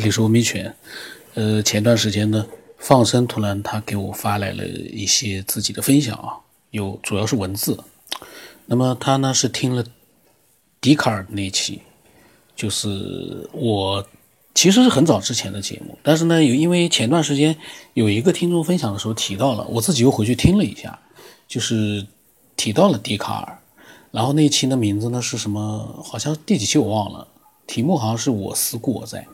这里是文明犬。呃，前段时间呢，放生突然他给我发来了一些自己的分享啊，有主要是文字。那么他呢是听了笛卡尔那期，就是我其实是很早之前的节目，但是呢有因为前段时间有一个听众分享的时候提到了，我自己又回去听了一下，就是提到了笛卡尔，然后那期的名字呢是什么？好像第几期我忘了。题目好像是我思故我在，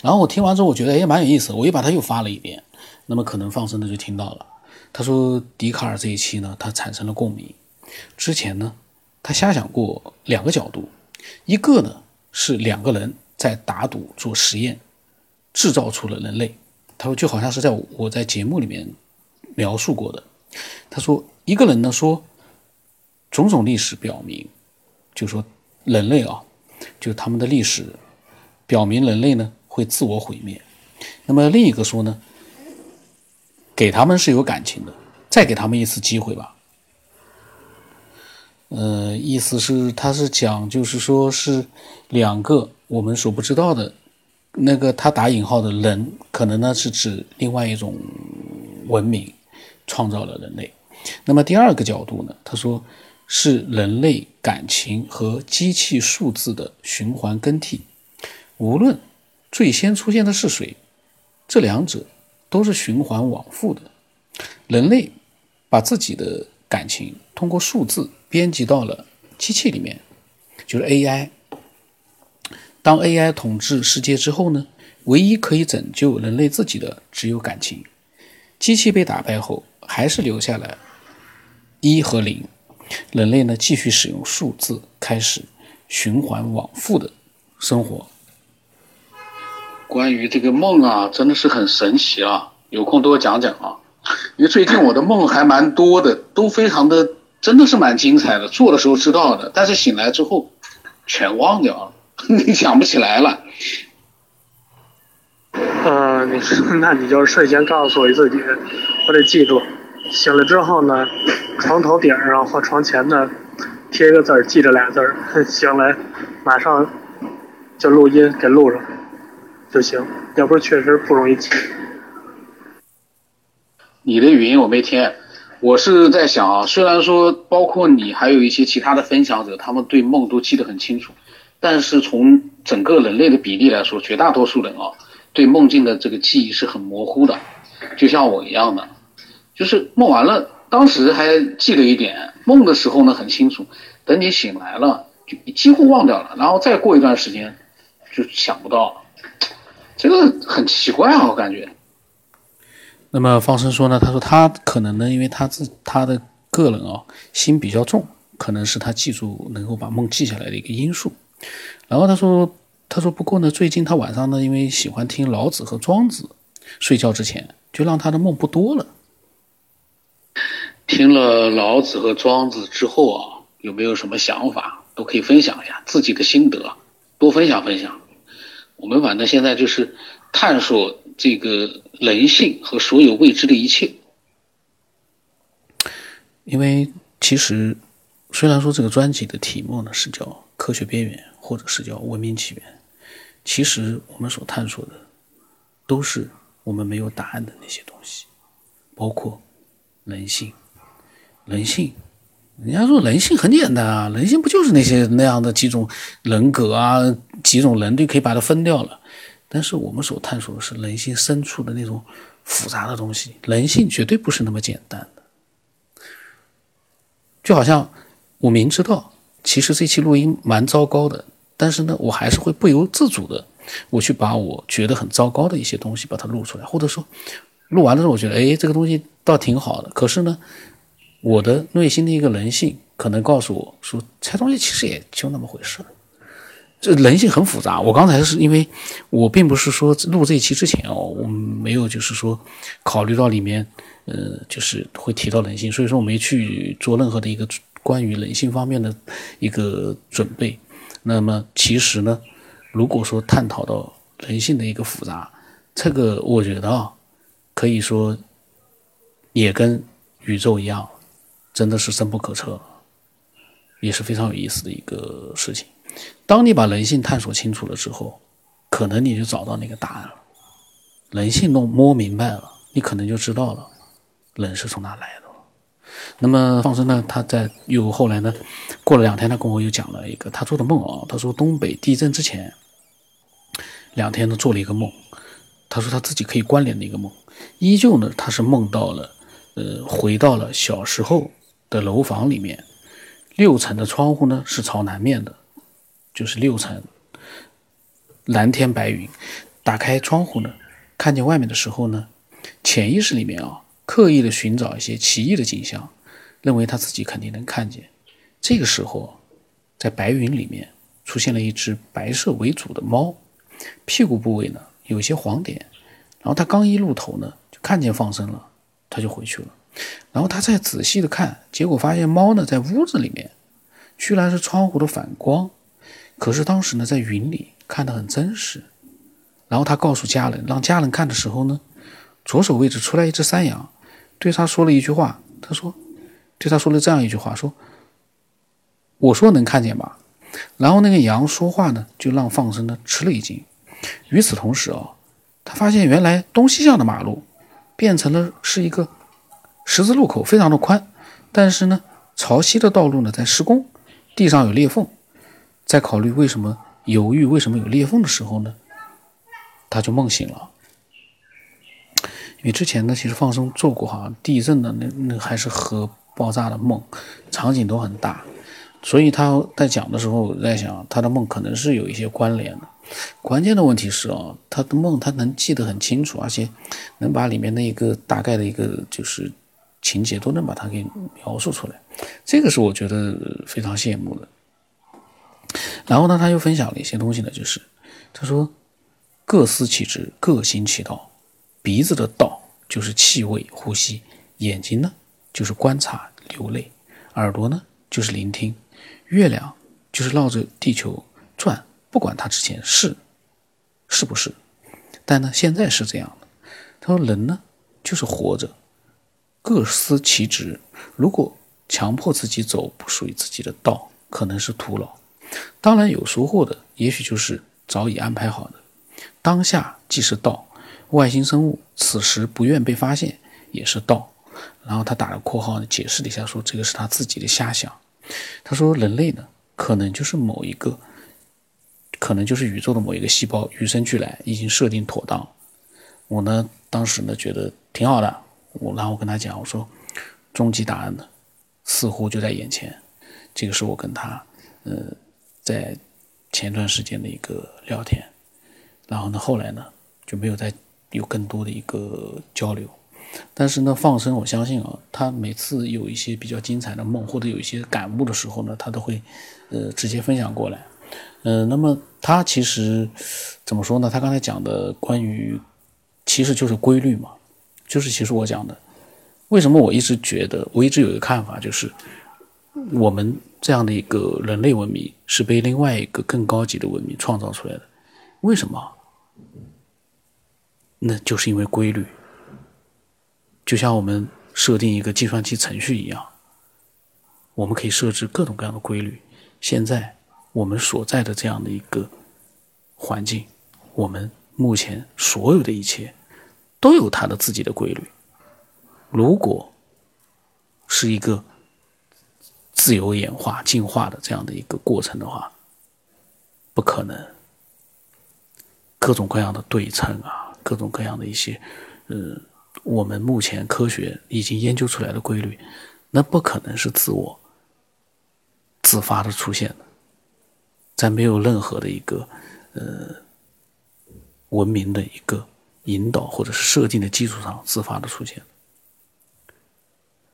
然后我听完之后，我觉得也蛮有意思，我又把它又发了一遍，那么可能放生的就听到了。他说笛卡尔这一期呢，他产生了共鸣。之前呢，他瞎想过两个角度，一个呢是两个人在打赌做实验，制造出了人类。他说就好像是在我在节目里面描述过的。他说一个人呢说，种种历史表明，就说人类啊。就他们的历史表明，人类呢会自我毁灭。那么另一个说呢，给他们是有感情的，再给他们一次机会吧。呃，意思是他是讲，就是说是两个我们所不知道的那个他打引号的人，可能呢是指另外一种文明创造了人类。那么第二个角度呢，他说。是人类感情和机器数字的循环更替。无论最先出现的是谁，这两者都是循环往复的。人类把自己的感情通过数字编辑到了机器里面，就是 AI。当 AI 统治世界之后呢，唯一可以拯救人类自己的只有感情。机器被打败后，还是留下了一和零。人类呢，继续使用数字，开始循环往复的生活。关于这个梦啊，真的是很神奇啊！有空多讲讲啊，因为最近我的梦还蛮多的，都非常的，真的是蛮精彩的。做的时候知道的，但是醒来之后全忘掉了，你想不起来了。嗯，你 那你就睡前告诉我自己，我得记住。醒了之后呢，床头顶上或床前呢，贴一个字儿，记着俩字儿。醒来，马上就录音给录上就行。要不确实不容易记。你的语音我没听，我是在想啊，虽然说包括你还有一些其他的分享者，他们对梦都记得很清楚，但是从整个人类的比例来说，绝大多数人啊，对梦境的这个记忆是很模糊的，就像我一样的。就是梦完了，当时还记得一点，梦的时候呢很清楚，等你醒来了就几乎忘掉了，然后再过一段时间就想不到，这个很奇怪啊，我感觉。那么方生说呢，他说他可能呢，因为他自他的个人啊心比较重，可能是他记住能够把梦记下来的一个因素。然后他说，他说不过呢，最近他晚上呢，因为喜欢听老子和庄子，睡觉之前就让他的梦不多了。听了老子和庄子之后啊，有没有什么想法？都可以分享一下自己的心得，多分享分享。我们反正现在就是探索这个人性和所有未知的一切。因为其实虽然说这个专辑的题目呢是叫《科学边缘》或者是叫《文明起源》，其实我们所探索的都是我们没有答案的那些东西，包括人性。人性，人家说人性很简单啊，人性不就是那些那样的几种人格啊，几种人就可以把它分掉了。但是我们所探索的是人性深处的那种复杂的东西，人性绝对不是那么简单的。就好像我明知道，其实这期录音蛮糟糕的，但是呢，我还是会不由自主的，我去把我觉得很糟糕的一些东西把它录出来，或者说录完了之后，我觉得哎，这个东西倒挺好的。可是呢。我的内心的一个人性可能告诉我说，这东西其实也就那么回事这人性很复杂。我刚才是因为我并不是说录这一期之前哦，我没有就是说考虑到里面，呃，就是会提到人性，所以说我没去做任何的一个关于人性方面的一个准备。那么其实呢，如果说探讨到人性的一个复杂，这个我觉得啊，可以说也跟宇宙一样。真的是深不可测，也是非常有意思的一个事情。当你把人性探索清楚了之后，可能你就找到那个答案了。人性弄摸明白了，你可能就知道了，人是从哪来的。那么放生呢？他在又后来呢？过了两天，他跟我又讲了一个他做的梦啊。他说东北地震之前两天呢做了一个梦，他说他自己可以关联的一个梦，依旧呢他是梦到了，呃，回到了小时候的楼房里面，六层的窗户呢是朝南面的，就是六层蓝天白云，打开窗户呢，看见外面的时候呢，潜意识里面啊。刻意的寻找一些奇异的景象，认为他自己肯定能看见。这个时候，在白云里面出现了一只白色为主的猫，屁股部位呢有些黄点。然后他刚一露头呢，就看见放生了，他就回去了。然后他再仔细的看，结果发现猫呢在屋子里面，居然是窗户的反光。可是当时呢在云里看得很真实。然后他告诉家人，让家人看的时候呢，左手位置出来一只山羊。对他说了一句话，他说：“对他说了这样一句话，说，我说能看见吧。”然后那个羊说话呢，就让放生的吃了一惊。与此同时啊，他发现原来东西向的马路变成了是一个十字路口，非常的宽。但是呢，朝西的道路呢在施工，地上有裂缝。在考虑为什么犹豫为什么有裂缝的时候呢，他就梦醒了。因为之前呢，其实放生做过哈地震的那那还是核爆炸的梦，场景都很大，所以他在讲的时候在想他的梦可能是有一些关联的。关键的问题是啊，他的梦他能记得很清楚，而且能把里面的一个大概的一个就是情节都能把它给描述出来，这个是我觉得非常羡慕的。然后呢，他又分享了一些东西呢，就是他说各司其职，各行其道。鼻子的道就是气味、呼吸；眼睛呢就是观察、流泪；耳朵呢就是聆听；月亮就是绕着地球转，不管它之前是是不是，但呢现在是这样的。他说人呢就是活着，各司其职。如果强迫自己走不属于自己的道，可能是徒劳。当然有收获的，也许就是早已安排好的。当下即是道。外星生物此时不愿被发现，也是道。然后他打了括号，解释了一下，说这个是他自己的瞎想。他说人类呢，可能就是某一个，可能就是宇宙的某一个细胞，与生俱来已经设定妥当。我呢，当时呢觉得挺好的。我然后我跟他讲，我说终极答案呢，似乎就在眼前。这个是我跟他，呃，在前段时间的一个聊天。然后呢，后来呢就没有再。有更多的一个交流，但是呢，放生，我相信啊，他每次有一些比较精彩的梦，或者有一些感悟的时候呢，他都会，呃，直接分享过来。嗯，那么他其实怎么说呢？他刚才讲的关于，其实就是规律嘛，就是其实我讲的，为什么我一直觉得，我一直有一个看法，就是我们这样的一个人类文明是被另外一个更高级的文明创造出来的，为什么？那就是因为规律，就像我们设定一个计算机程序一样，我们可以设置各种各样的规律。现在我们所在的这样的一个环境，我们目前所有的一切都有它的自己的规律。如果是一个自由演化、进化的这样的一个过程的话，不可能各种各样的对称啊。各种各样的一些，呃，我们目前科学已经研究出来的规律，那不可能是自我自发的出现的，在没有任何的一个呃文明的一个引导或者是设定的基础上自发的出现。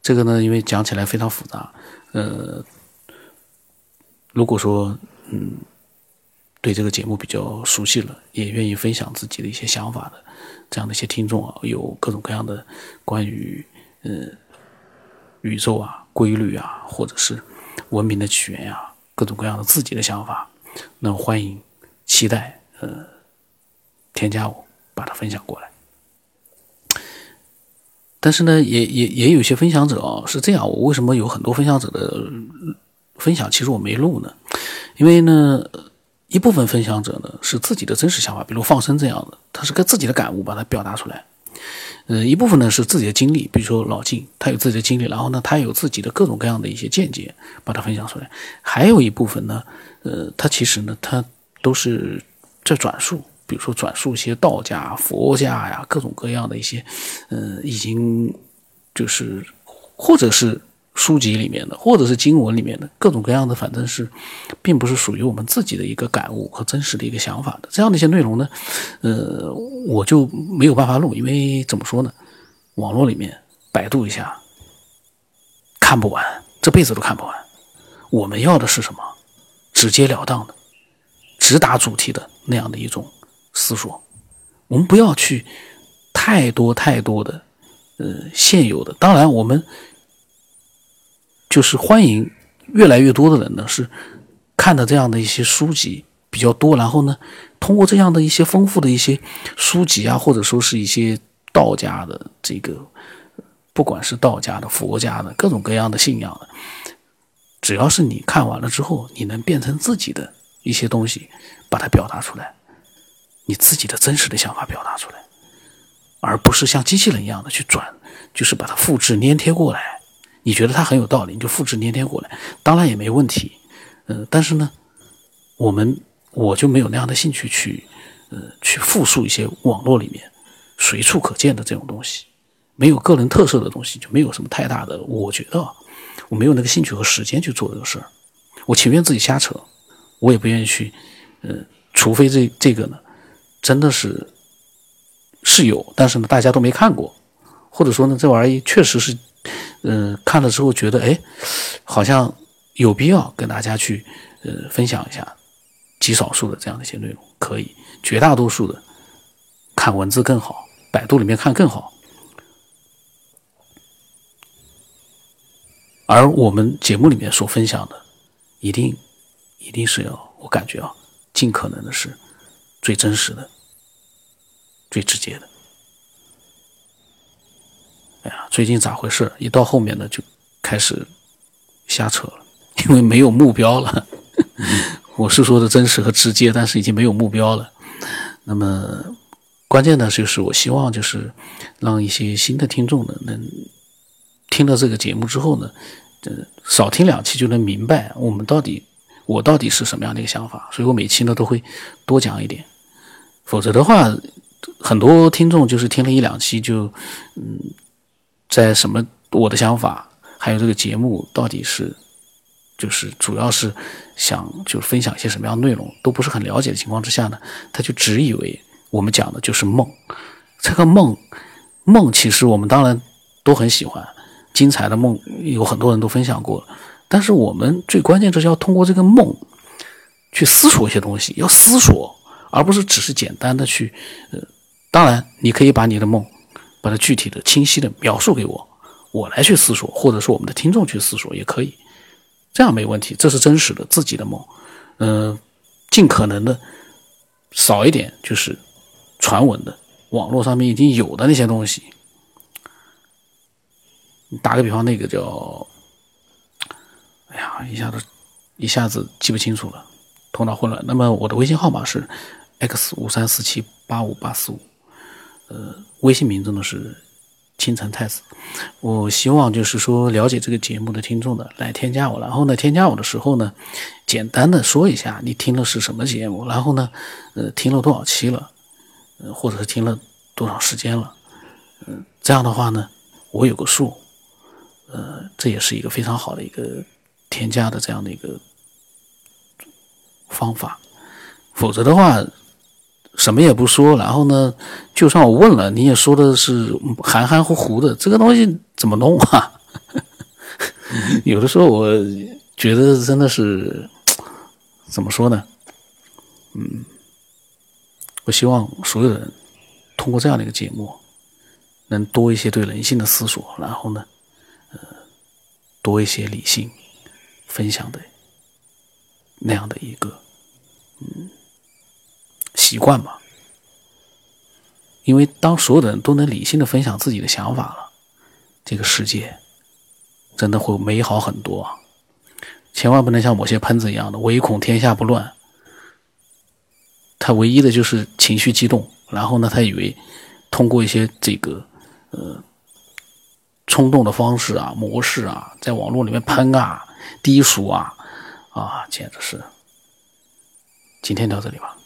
这个呢，因为讲起来非常复杂，呃，如果说嗯。对这个节目比较熟悉了，也愿意分享自己的一些想法的，这样的一些听众啊，有各种各样的关于呃宇宙啊、规律啊，或者是文明的起源呀，各种各样的自己的想法，那欢迎期待呃添加我，把它分享过来。但是呢，也也也有些分享者啊是这样，我为什么有很多分享者的分享，其实我没录呢？因为呢。一部分分享者呢是自己的真实想法，比如放生这样的，他是跟自己的感悟把它表达出来。呃，一部分呢是自己的经历，比如说老晋，他有自己的经历，然后呢，他有自己的各种各样的一些见解，把它分享出来。还有一部分呢，呃，他其实呢，他都是在转述，比如说转述一些道家、佛家呀，各种各样的一些，呃，已经就是或者是。书籍里面的，或者是经文里面的各种各样的，反正是，并不是属于我们自己的一个感悟和真实的一个想法的这样的一些内容呢，呃，我就没有办法录，因为怎么说呢，网络里面百度一下，看不完，这辈子都看不完。我们要的是什么？直截了当的，直达主题的那样的一种思索。我们不要去太多太多的，呃，现有的。当然我们。就是欢迎越来越多的人呢，是看的这样的一些书籍比较多，然后呢，通过这样的一些丰富的一些书籍啊，或者说是一些道家的这个，不管是道家的、佛家的各种各样的信仰的，只要是你看完了之后，你能变成自己的一些东西，把它表达出来，你自己的真实的想法表达出来，而不是像机器人一样的去转，就是把它复制粘贴过来。你觉得它很有道理，你就复制粘贴过来，当然也没问题。呃，但是呢，我们我就没有那样的兴趣去，呃，去复述一些网络里面随处可见的这种东西，没有个人特色的东西，就没有什么太大的。我觉得我没有那个兴趣和时间去做这个事儿，我情愿自己瞎扯，我也不愿意去，呃，除非这这个呢，真的是是有，但是呢，大家都没看过，或者说呢，这玩意确实是。嗯，看了之后觉得，哎，好像有必要跟大家去，呃，分享一下极少数的这样的一些内容，可以，绝大多数的看文字更好，百度里面看更好。而我们节目里面所分享的，一定一定是要，我感觉啊，尽可能的是最真实的、最直接的。哎呀，最近咋回事？一到后面呢，就开始瞎扯了，因为没有目标了。我是说的真实和直接，但是已经没有目标了。那么关键呢，就是我希望就是让一些新的听众呢，能听到这个节目之后呢，呃，少听两期就能明白我们到底我到底是什么样的一个想法。所以我每期呢都会多讲一点，否则的话，很多听众就是听了一两期就嗯。在什么？我的想法，还有这个节目到底是，就是主要是想就分享一些什么样的内容，都不是很了解的情况之下呢，他就只以为我们讲的就是梦。这个梦，梦其实我们当然都很喜欢，精彩的梦有很多人都分享过，但是我们最关键就是要通过这个梦去思索一些东西，要思索，而不是只是简单的去，呃，当然你可以把你的梦。把它具体的、清晰的描述给我，我来去思索，或者说我们的听众去思索也可以，这样没问题。这是真实的自己的梦，嗯，尽可能的少一点，就是传闻的、网络上面已经有的那些东西。打个比方，那个叫，哎呀，一下子一下子记不清楚了，头脑混乱。那么我的微信号码是 x 五三四七八五八四五。呃，微信名字呢是青城太子。我希望就是说，了解这个节目的听众的来添加我，然后呢，添加我的时候呢，简单的说一下你听的是什么节目，然后呢，呃，听了多少期了，呃，或者是听了多少时间了，嗯，这样的话呢，我有个数，呃，这也是一个非常好的一个添加的这样的一个方法，否则的话。什么也不说，然后呢，就算我问了，你也说的是含含糊糊的，这个东西怎么弄啊？有的时候我觉得真的是怎么说呢？嗯，我希望所有人通过这样的一个节目，能多一些对人性的思索，然后呢，呃，多一些理性分享的那样的一个嗯习惯吧。因为当所有的人都能理性的分享自己的想法了这个世界真的会美好很多啊。千万不能像某些喷子一样的唯恐天下不乱。他唯一的就是情绪激动然后呢他以为通过一些这个呃冲动的方式啊模式啊在网络里面喷啊低俗啊啊简直是今天到这里吧。